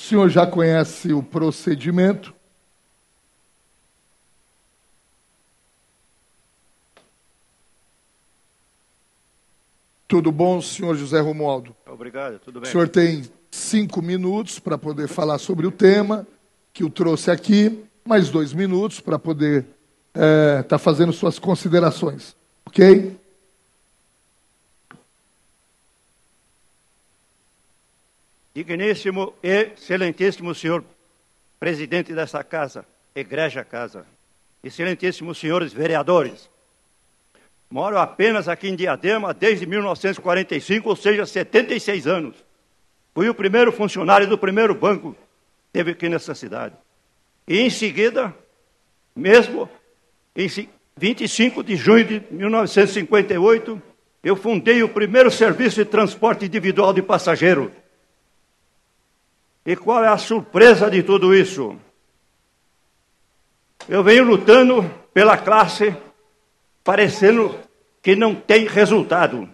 O senhor já conhece o procedimento. Tudo bom, senhor José Romualdo? Obrigado, tudo bem. O senhor tem cinco minutos para poder falar sobre o tema que o trouxe aqui, mais dois minutos para poder estar é, tá fazendo suas considerações. Ok? Digníssimo e excelentíssimo senhor presidente dessa casa, Igreja Casa, excelentíssimos senhores vereadores, Moro apenas aqui em Diadema desde 1945, ou seja, 76 anos. Fui o primeiro funcionário do primeiro banco que teve aqui nessa cidade. E em seguida, mesmo em 25 de junho de 1958, eu fundei o primeiro serviço de transporte individual de passageiro. E qual é a surpresa de tudo isso? Eu venho lutando pela classe parecendo que não tem resultado.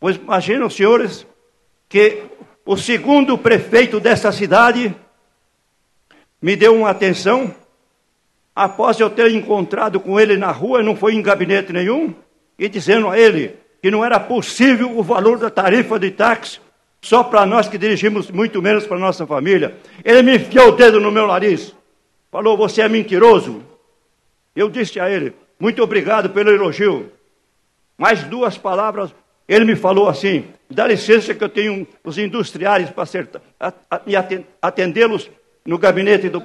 Pois imaginam, senhores, que o segundo prefeito dessa cidade me deu uma atenção após eu ter encontrado com ele na rua, não foi em gabinete nenhum, e dizendo a ele que não era possível o valor da tarifa de táxi só para nós que dirigimos muito menos para nossa família. Ele me enfiou o dedo no meu nariz, falou: Você é mentiroso. Eu disse a ele: muito obrigado pelo elogio. Mais duas palavras. Ele me falou assim: dá licença que eu tenho os industriais para atendê-los no gabinete do,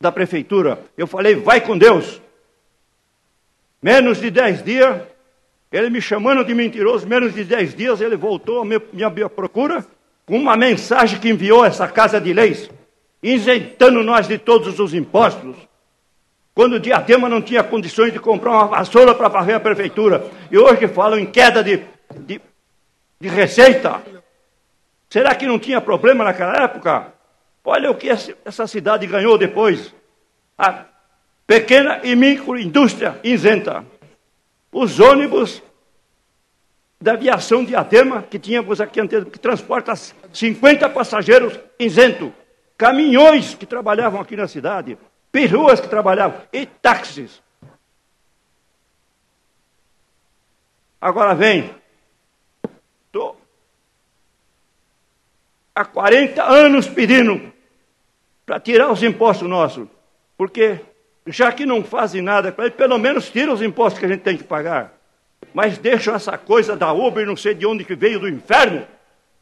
da prefeitura. Eu falei: vai com Deus. Menos de dez dias, ele me chamando de mentiroso, menos de dez dias ele voltou à minha, procura com uma mensagem que enviou essa casa de leis, isentando nós de todos os impostos quando o Diadema não tinha condições de comprar uma vassoura para varrer a prefeitura. E hoje falam em queda de, de, de receita. Será que não tinha problema naquela época? Olha o que essa cidade ganhou depois. A pequena e microindústria isenta. Os ônibus da aviação Diadema, que tínhamos aqui que transporta 50 passageiros isento. Caminhões que trabalhavam aqui na cidade peruas que trabalhavam e táxis. Agora vem. Estou há 40 anos pedindo para tirar os impostos nossos. Porque já que não fazem nada para ele, pelo menos tira os impostos que a gente tem que pagar. Mas deixam essa coisa da Uber, não sei de onde que veio do inferno.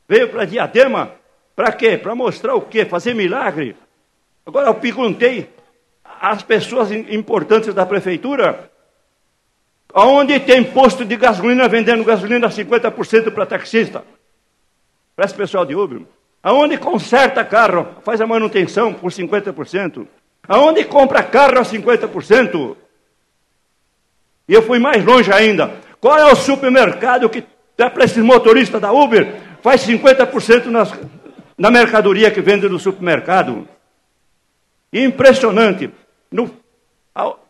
Veio para Diadema. Para quê? Para mostrar o quê? Fazer milagre. Agora eu perguntei as pessoas importantes da prefeitura, onde tem posto de gasolina vendendo gasolina a 50% para taxista, para esse pessoal de Uber, aonde conserta carro, faz a manutenção por 50%, aonde compra carro a 50%. E eu fui mais longe ainda. Qual é o supermercado que dá para esses motoristas da Uber faz 50% nas, na mercadoria que vende no supermercado? Impressionante. No,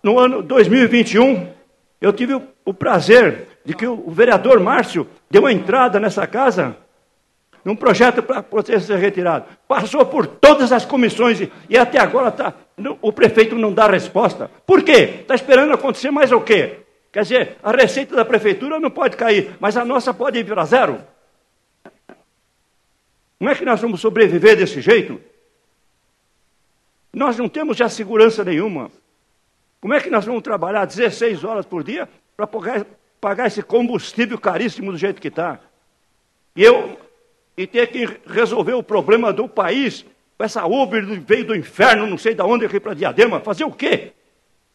no ano 2021, eu tive o, o prazer de que o, o, vereador Márcio deu uma entrada nessa casa num projeto para poder ser retirado. Passou por todas as comissões e, e até agora tá, o prefeito não dá resposta. Por quê? Está esperando acontecer mais o quê? Quer dizer, a receita da prefeitura não pode cair, mas a nossa pode ir para zero. Como é que nós vamos sobreviver desse jeito? Nós não temos já segurança nenhuma. Como é que nós vamos trabalhar 16 horas por dia para pagar, pagar esse combustível caríssimo do jeito que está? E eu e ter que resolver o problema do país, com essa Uber veio do inferno, não sei de onde, aqui para Diadema, fazer o quê?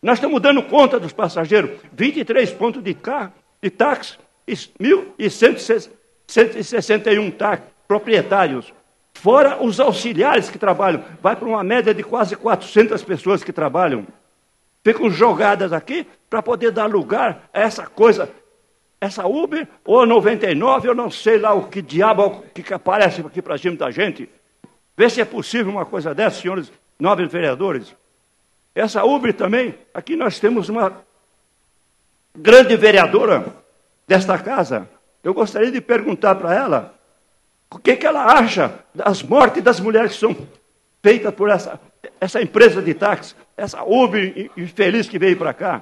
Nós estamos dando conta dos passageiros, 23 pontos de, carro, de táxi e 1.161 táxis proprietários. Fora os auxiliares que trabalham, vai para uma média de quase 400 pessoas que trabalham. Ficam jogadas aqui para poder dar lugar a essa coisa, essa Uber ou 99, eu não sei lá o que diabo que aparece aqui para cima da gente. Vê se é possível uma coisa dessa, senhores nobres vereadores. Essa Uber também, aqui nós temos uma grande vereadora desta casa. Eu gostaria de perguntar para ela O que, que ela acha das mortes das mulheres que são feitas por essa, essa empresa de táxi, essa Uber infeliz que veio para cá?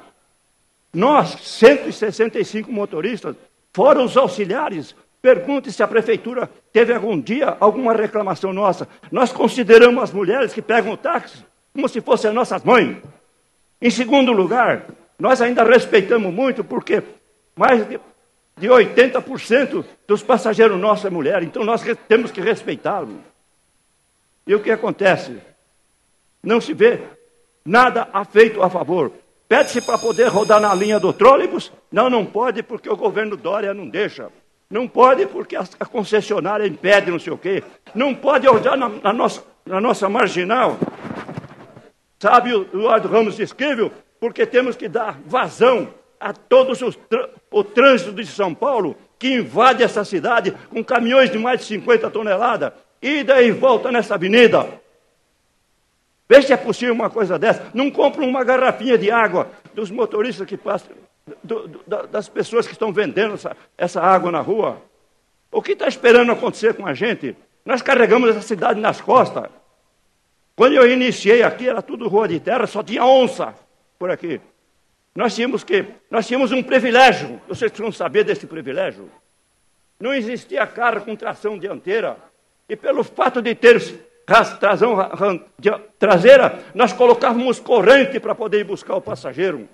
Nós, 165 motoristas, fora os auxiliares, pergunte se a prefeitura teve algum dia alguma reclamação nossa. Nós consideramos as mulheres que pegam o táxi como se fossem as nossas mães. Em segundo lugar, nós ainda respeitamos muito, porque mais de, de 80% dos passageiros nossos é mulher, então nós temos que respeitá-lo. E o que acontece? Não se vê nada feito a favor. Pede-se para poder rodar na linha do trólebus? Não, não pode, porque o governo Dória não deixa. Não pode, porque a, concessionária impede não sei o quê. Não pode rodar na, na nossa, na nossa marginal. Sabe, o Eduardo Ramos escreveu, porque temos que dar vazão a todos os o trânsito de São Paulo, que invade essa cidade com caminhões de mais de 50 toneladas, ida e volta nessa avenida. Vê se é possível uma coisa dessa. Não compra uma garrafinha de água dos motoristas que passam, do, do, das pessoas que estão vendendo essa, essa água na rua. O que está esperando acontecer com a gente? Nós carregamos essa cidade nas costas. Quando eu iniciei aqui, era tudo rua de terra, só tinha onça por aqui. Nós tínhamos que, nós tínhamos um privilégio. Vocês precisam saber desse privilégio. Não existia carro com tração dianteira. E pelo fato de ter tração traseira, nós colocávamos corrente para poder ir buscar o passageiro.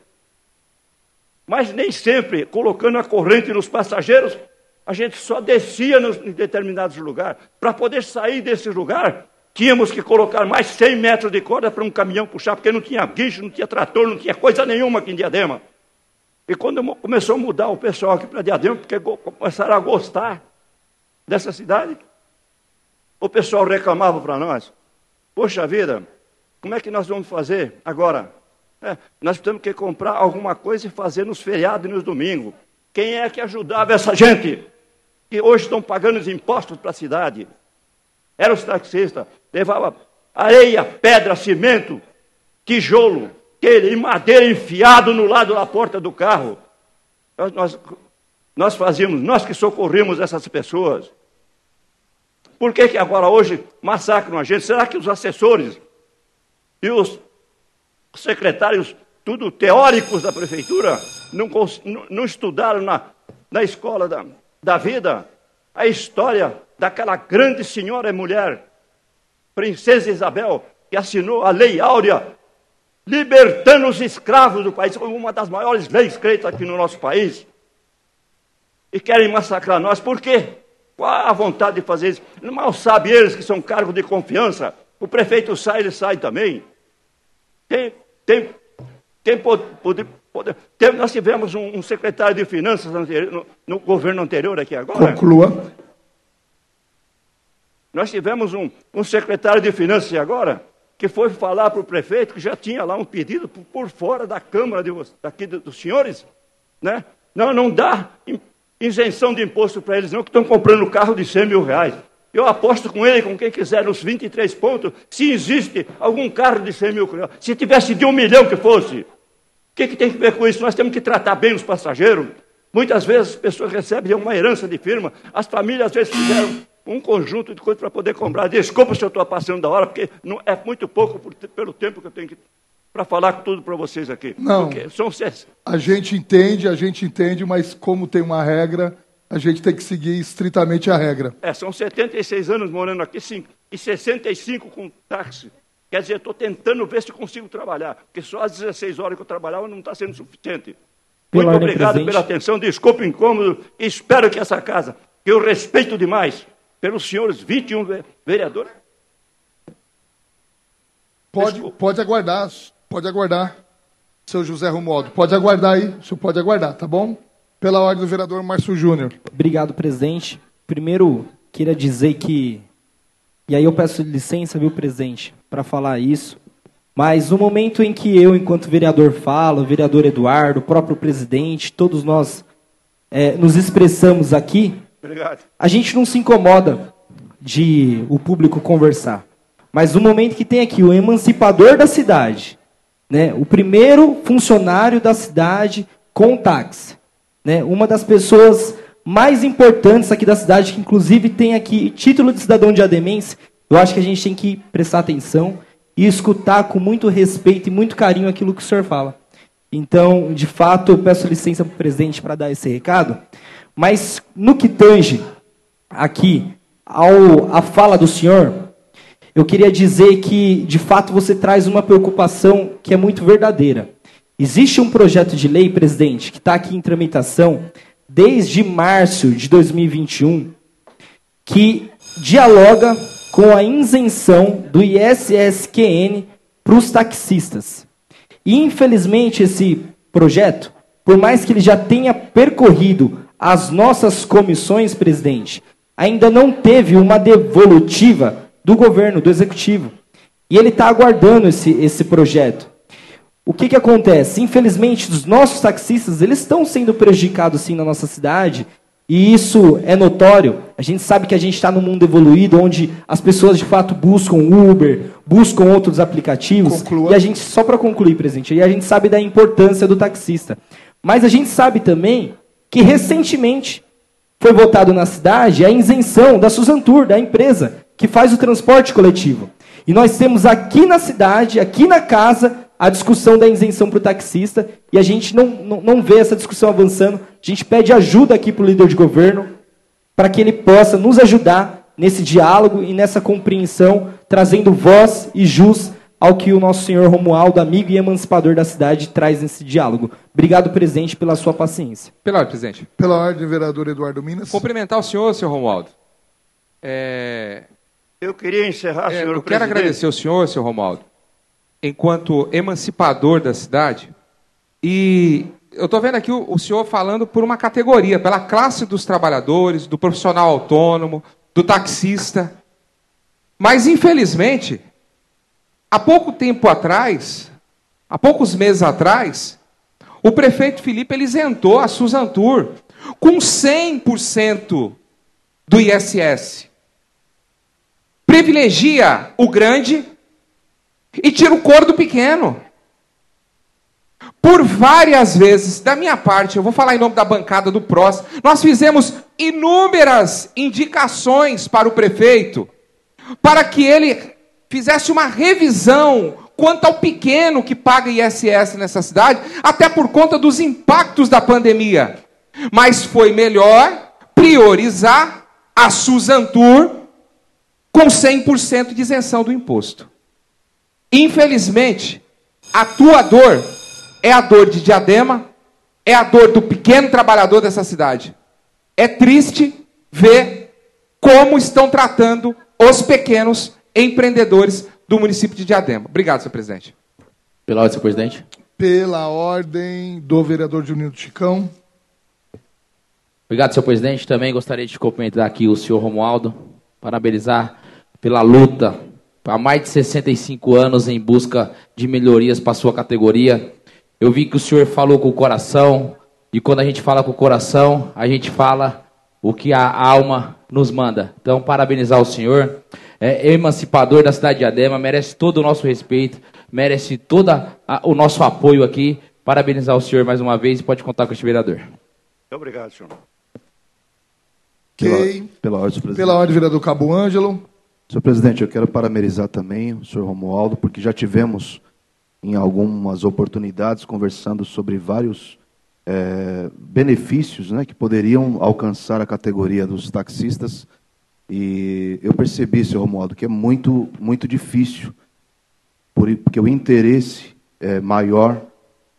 Mas nem sempre, colocando a corrente nos passageiros, a gente só descia nos, em determinados lugares. Para poder sair desse lugar, tínhamos que colocar mais 100 metros de corda para um caminhão puxar, porque não tinha guincho, não tinha trator, não tinha coisa nenhuma aqui em Diadema. E quando começou a mudar o pessoal aqui para Diadema, porque começaram a gostar dessa cidade, o pessoal reclamava para nós: Poxa vida, como é que nós vamos fazer agora? É, nós temos que comprar alguma coisa e fazer nos feriados e nos domingos. Quem é que ajudava essa gente? Que hoje estão pagando os impostos para a cidade. Era os taxistas. Levava areia, pedra, cimento, tijolo, e madeira enfiado no lado da porta do carro. Nós, nós, nós fazíamos, nós que socorrimos essas pessoas. Por que, que agora hoje massacram a gente? Será que os assessores e os secretários, tudo teóricos da prefeitura, não, não estudaram na, na escola da, da vida a história daquela grande senhora e mulher, Princesa Isabel, que assinou a Lei Áurea, libertando os escravos do país, foi uma das maiores leis feitas aqui no nosso país. E querem massacrar nós, por quê? Qual a vontade de fazer isso? Mal sabe eles que são cargos de confiança. O prefeito sai, ele sai também. Tem, tem, tem poder, poder, tem, nós tivemos um, um, secretário de finanças anterior, no, no, governo anterior aqui agora. Conclua. Nós tivemos um, um secretário de finanças agora que foi falar para o prefeito que já tinha lá um pedido por, por fora da Câmara de, daqui dos senhores, né? Não, não dá isenção de imposto para eles, não, que estão comprando carro de 100 mil reais. Eu aposto com ele, com quem quiser, nos 23 pontos, se existe algum carro de 100 mil reais. Se tivesse de um milhão que fosse. O que, que tem que ver com isso? Nós temos que tratar bem os passageiros. Muitas vezes as pessoas recebem uma herança de firma. As famílias às vezes fizeram um conjunto de coisas para poder comprar. Desculpa se eu estou passando da hora, porque não, é muito pouco por, pelo tempo que eu tenho que para falar tudo para vocês aqui. Não. São... A gente entende, a gente entende, mas como tem uma regra, a gente tem que seguir estritamente a regra. É, são 76 anos morando aqui, sim, e 65 com táxi. Quer dizer, estou tentando ver se consigo trabalhar, porque só às 16 horas que eu trabalhava não está sendo suficiente. Muito obrigado presente. pela atenção, desculpe o incômodo, espero que essa casa, que eu respeito demais, pelos senhores 21 vereadores. Pode, pode aguardar. Pode aguardar, seu José Romualdo. Pode aguardar aí, o senhor pode aguardar, tá bom? Pela ordem do vereador Márcio Júnior. Obrigado, presidente. Primeiro, queria dizer que. E aí eu peço licença, viu, presidente, para falar isso. Mas no momento em que eu, enquanto vereador, falo, o vereador Eduardo, o próprio presidente, todos nós é, nos expressamos aqui, Obrigado. a gente não se incomoda de o público conversar. Mas no momento que tem aqui o emancipador da cidade, né? O primeiro funcionário da cidade com táxi. Né? Uma das pessoas mais importantes aqui da cidade, que inclusive tem aqui título de cidadão de Ademense, eu acho que a gente tem que prestar atenção e escutar com muito respeito e muito carinho aquilo que o senhor fala. Então, de fato, eu peço licença para o presidente para dar esse recado, mas no que tange aqui ao, a fala do senhor, eu queria dizer que, de fato, você traz uma preocupação que é muito verdadeira. Existe um projeto de lei, presidente, que está aqui em tramitação desde março de 2021, que dialoga com a isenção do ISSQN para os taxistas. E, infelizmente, esse projeto, por mais que ele já tenha percorrido as nossas comissões, presidente, ainda não teve uma devolutiva do governo, do executivo. E ele está aguardando esse, esse projeto. O que, que acontece? Infelizmente, os nossos taxistas eles estão sendo prejudicados sim na nossa cidade, e isso é notório. A gente sabe que a gente está num mundo evoluído, onde as pessoas de fato buscam Uber, buscam outros aplicativos. Conclua. E a gente, só para concluir, presidente, e a gente sabe da importância do taxista. Mas a gente sabe também que recentemente foi votado na cidade a isenção da Suzantur, da empresa que faz o transporte coletivo. E nós temos aqui na cidade, aqui na casa, a discussão da isenção para o taxista, e a gente não, não, não vê essa discussão avançando. A gente pede ajuda aqui para o líder de governo, para que ele possa nos ajudar nesse diálogo e nessa compreensão, trazendo voz e jus ao que o nosso senhor Romualdo, amigo e emancipador da cidade, traz nesse diálogo. Obrigado, presidente, pela sua paciência. Pela ordem, presidente. Pela ordem, vereador Eduardo Minas. Cumprimentar o senhor, senhor Romualdo. É... Eu queria encerrar, é, senhor Eu presidente. quero agradecer o senhor, senhor Romualdo, enquanto emancipador da cidade. E eu estou vendo aqui o, o senhor falando por uma categoria, pela classe dos trabalhadores, do profissional autônomo, do taxista. Mas, infelizmente, há pouco tempo atrás, há poucos meses atrás, o prefeito Felipe ele isentou a Suzantur com 100% do ISS. Privilegia o grande e tira o cor do pequeno. Por várias vezes, da minha parte, eu vou falar em nome da bancada do PROS, nós fizemos inúmeras indicações para o prefeito, para que ele fizesse uma revisão quanto ao pequeno que paga ISS nessa cidade, até por conta dos impactos da pandemia. Mas foi melhor priorizar a Suzantur com 100% de isenção do imposto. Infelizmente, a tua dor é a dor de Diadema, é a dor do pequeno trabalhador dessa cidade. É triste ver como estão tratando os pequenos empreendedores do município de Diadema. Obrigado, senhor presidente. Pela ordem, senhor presidente. Pela ordem do vereador Juninho Chicão. Obrigado, senhor presidente. Também gostaria de cumprimentar aqui o senhor Romualdo, parabenizar pela luta há mais de 65 anos em busca de melhorias para a sua categoria. Eu vi que o senhor falou com o coração, e quando a gente fala com o coração, a gente fala o que a alma nos manda. Então, parabenizar o senhor. É emancipador da cidade de Adema, merece todo o nosso respeito, merece todo o nosso apoio aqui. Parabenizar o senhor mais uma vez e pode contar com este vereador. Muito obrigado, senhor. Okay. Pela, pela ordem, presidente. Pela ordem, vereador Cabo Ângelo. Senhor presidente, eu quero parabenizar também o senhor Romualdo, porque já tivemos em algumas oportunidades conversando sobre vários é, benefícios né, que poderiam alcançar a categoria dos taxistas. E eu percebi, senhor Romualdo, que é muito, muito difícil, porque o interesse é, maior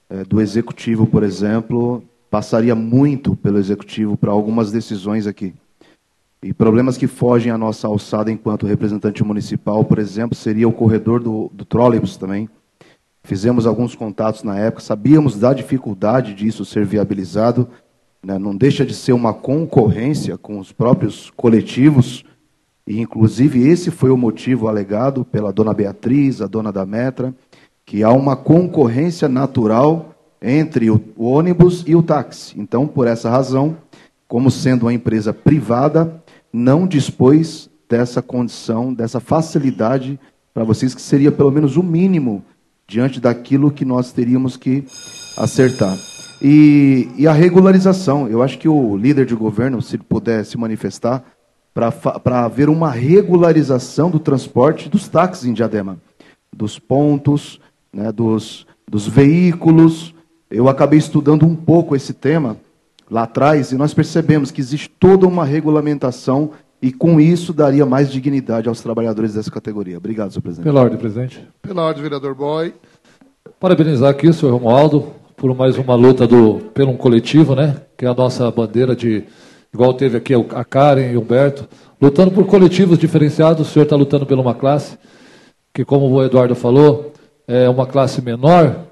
é, do executivo, por exemplo, passaria muito pelo executivo para algumas decisões aqui. E problemas que fogem à nossa alçada enquanto representante municipal, por exemplo, seria o corredor do, do trólebus também. Fizemos alguns contatos na época, sabíamos da dificuldade disso ser viabilizado. Né? Não deixa de ser uma concorrência com os próprios coletivos. E, inclusive, esse foi o motivo alegado pela dona Beatriz, a dona da Metra, que há uma concorrência natural entre o ônibus e o táxi. Então, por essa razão, como sendo uma empresa privada, não dispôs dessa condição, dessa facilidade para vocês, que seria pelo menos o mínimo diante daquilo que nós teríamos que acertar. E, e a regularização. Eu acho que o líder de governo, se puder se manifestar, para haver uma regularização do transporte dos táxis em Diadema, dos pontos, né, dos, dos veículos. Eu acabei estudando um pouco esse tema lá atrás e nós percebemos que existe toda uma regulamentação e com isso daria mais dignidade aos trabalhadores dessa categoria. Obrigado, senhor presidente. Pela ordem, presidente. Pela ordem, vereador Boy. Parabenizar aqui o senhor Romualdo por mais uma luta do, pelo um coletivo, né? Que é a nossa bandeira de. Igual teve aqui a Karen e o Humberto, lutando por coletivos diferenciados. O senhor está lutando por uma classe que, como o Eduardo falou, é uma classe menor.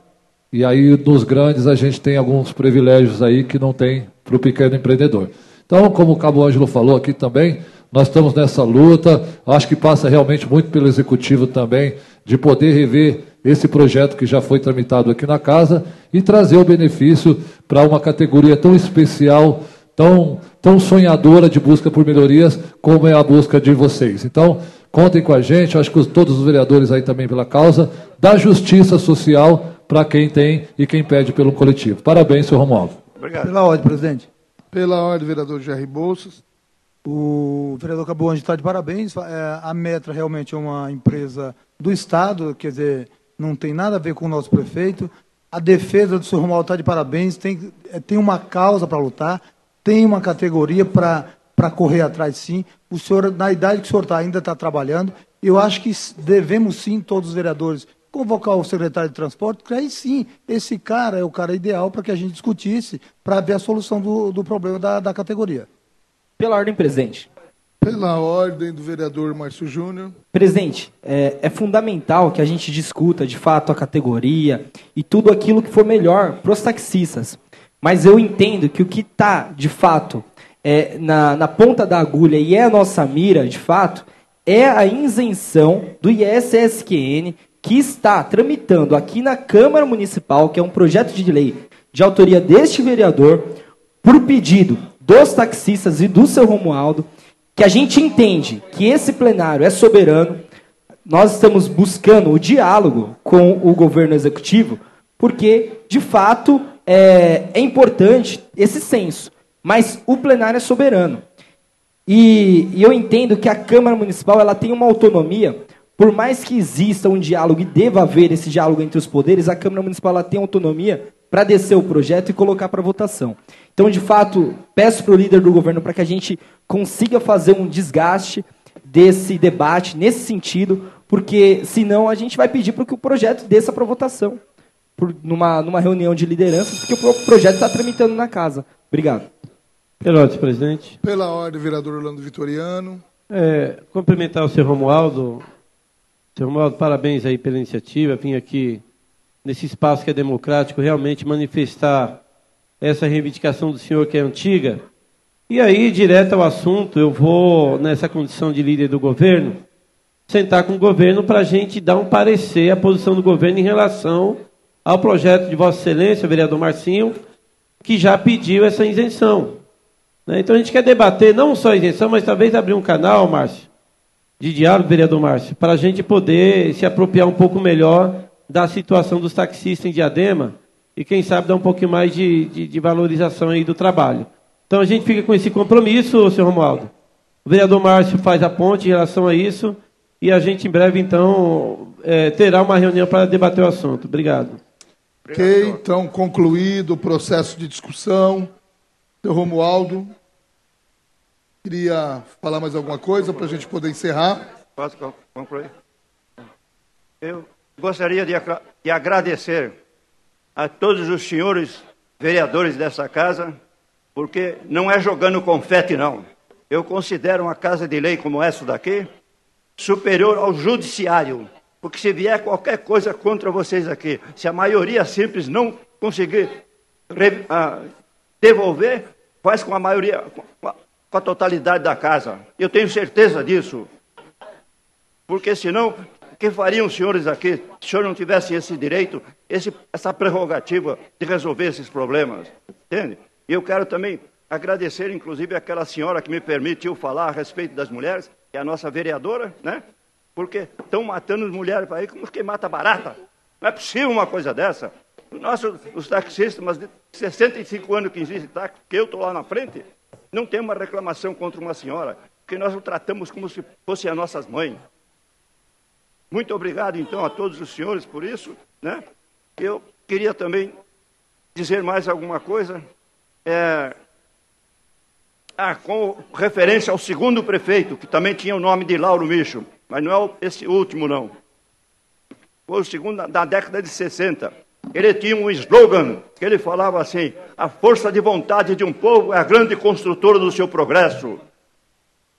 E aí, nos grandes, a gente tem alguns privilégios aí que não tem para o pequeno empreendedor. Então, como o Cabo Ângelo falou aqui também, nós estamos nessa luta. Acho que passa realmente muito pelo executivo também de poder rever esse projeto que já foi tramitado aqui na casa e trazer o benefício para uma categoria tão especial, tão, tão sonhadora de busca por melhorias, como é a busca de vocês. Então, contem com a gente, acho que todos os vereadores aí também pela causa da justiça social para quem tem e quem pede pelo coletivo. Parabéns, senhor Romualdo. Obrigado. Pela ordem, presidente. Pela ordem, vereador Jerry Bolsas. O vereador Cabuange está de parabéns. É, a Metra realmente é uma empresa do Estado, quer dizer, não tem nada a ver com o nosso prefeito. A defesa do senhor Romualdo está de parabéns. Tem, é, tem uma causa para lutar, tem uma categoria para correr atrás, sim. O senhor, na idade que o senhor está, ainda está trabalhando. Eu acho que devemos, sim, todos os vereadores, convocar o secretário de transporte, porque aí sim, esse cara é o cara ideal para que a gente discutisse, para ver a solução do, do problema da, da categoria. Pela ordem presente. Pela ordem do vereador Márcio Júnior. Presidente, é, é, fundamental que a gente discuta de fato a categoria e tudo aquilo que for melhor para os taxistas. Mas eu entendo que o que está, de fato, é, na, na ponta da agulha e é a nossa mira, de fato, é a isenção do ISSQN que está tramitando aqui na Câmara Municipal, que é um projeto de lei de autoria deste vereador, por pedido dos taxistas e do seu Romualdo, que a gente entende que esse plenário é soberano, nós estamos buscando o diálogo com o governo executivo, porque, de fato, é, é importante esse senso, mas o plenário é soberano. E, e eu entendo que a Câmara Municipal ela tem uma autonomia, por mais que exista um diálogo e deva haver esse diálogo entre os poderes, a Câmara Municipal tem autonomia para descer o projeto e colocar para votação. Então, de fato, peço para o líder do governo para que a gente consiga fazer um desgaste desse debate nesse sentido, porque senão a gente vai pedir para que o projeto desça para votação, por, numa, numa reunião de lideranças, porque o projeto está tramitando na casa. Obrigado. Pela ordem, presidente. Pela ordem, vereador Orlando Vitoriano. É, cumprimentar o senhor Romualdo. Senhor Romualdo, parabéns aí pela iniciativa. Vim aqui nesse espaço que é democrático realmente manifestar essa reivindicação do senhor que é antiga. E aí, direto ao assunto, eu vou, nessa condição de líder do governo, sentar com o governo para a gente dar um parecer, a posição do governo em relação ao projeto de Vossa Excelência, vereador Marcinho, que já pediu essa isenção. Né? Então a gente quer debater não só a isenção, mas talvez abrir um canal, Márcio, de diálogo, vereador Márcio, para a gente poder se apropriar um pouco melhor da situação dos taxistas em Diadema e quem sabe dar um pouquinho mais de, de, de, valorização aí do trabalho. Então a gente fica com esse compromisso, senhor Romualdo. O vereador Márcio faz a ponte em relação a isso e a gente em breve, então, é, terá uma reunião para debater o assunto. Obrigado. Ok, então concluído o processo de discussão. Senhor Romualdo, queria falar mais alguma coisa para a gente poder encerrar? Posso concluir? Eu gostaria de, de agradecer a todos os senhores vereadores dessa casa, porque não é jogando confete, não. Eu considero uma casa de lei como essa daqui superior ao judiciário, porque se vier qualquer coisa contra vocês aqui, se a maioria simples não conseguir uh, devolver, faz com a maioria, com a, totalidade da casa. Eu tenho certeza disso. Porque senão o que fariam os senhores aqui se o senhor não tivesse esse direito, esse, essa prerrogativa de resolver esses problemas? Entende? E eu quero também agradecer, inclusive, aquela senhora que me permitiu falar a respeito das mulheres, que é a nossa vereadora, né? Porque estão matando as mulheres aí como quem mata barata. Não é possível uma coisa dessa. Nós, os taxistas, mas de 65 anos que existe táxi, que eu estou lá na frente, não tem uma reclamação contra uma senhora, que nós o tratamos como se fossem as nossas mães. Muito obrigado, então, a todos os senhores por isso. Né? Eu queria também dizer mais alguma coisa. É... Ah, com referência ao segundo prefeito, que também tinha o nome de Lauro Micho, mas não é esse último, não. Foi o segundo da década de 60. Ele tinha um slogan que ele falava assim: a força de vontade de um povo é a grande construtora do seu progresso.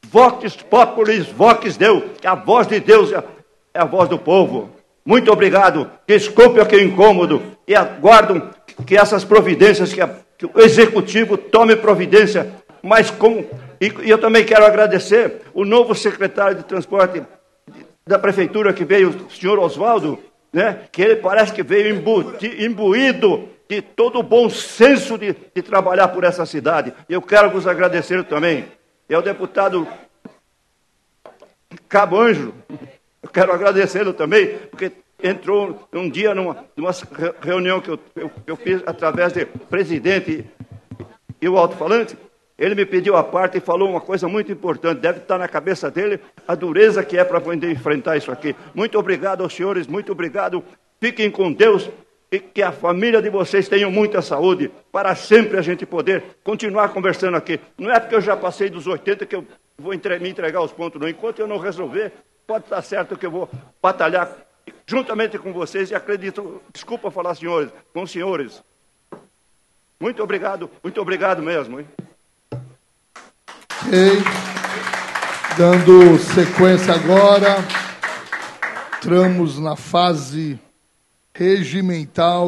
Vox populis, vox Deus, que a voz de Deus é a voz do povo. Muito obrigado. Desculpe aquele incômodo e aguardo que essas providências, que, a, que o executivo tome providência mas como. E, e eu também quero agradecer o novo secretário de transporte da prefeitura que veio, o senhor Oswaldo, né, que ele parece que veio imbuído de todo o bom senso de, de trabalhar por essa cidade. Eu quero vos agradecer também. E ao deputado Cabo Anjo, eu quero agradecê-lo também, porque entrou um dia numa, numa reunião que eu, eu, eu fiz através de presidente e o alto-falante, ele me pediu a parte e falou uma coisa muito importante. Deve estar na cabeça dele a dureza que é para poder enfrentar isso aqui. Muito obrigado aos senhores, muito obrigado. Fiquem com Deus e que a família de vocês tenha muita saúde, para sempre a gente poder continuar conversando aqui. Não é porque eu já passei dos 80 que eu vou entre, me entregar os pontos, não. Enquanto eu não resolver, pode estar certo que eu vou batalhar juntamente com vocês e acredito, desculpa falar senhores, com os senhores. Muito obrigado, muito obrigado mesmo. Hein? Ok. Dando sequência agora, entramos na fase regimental.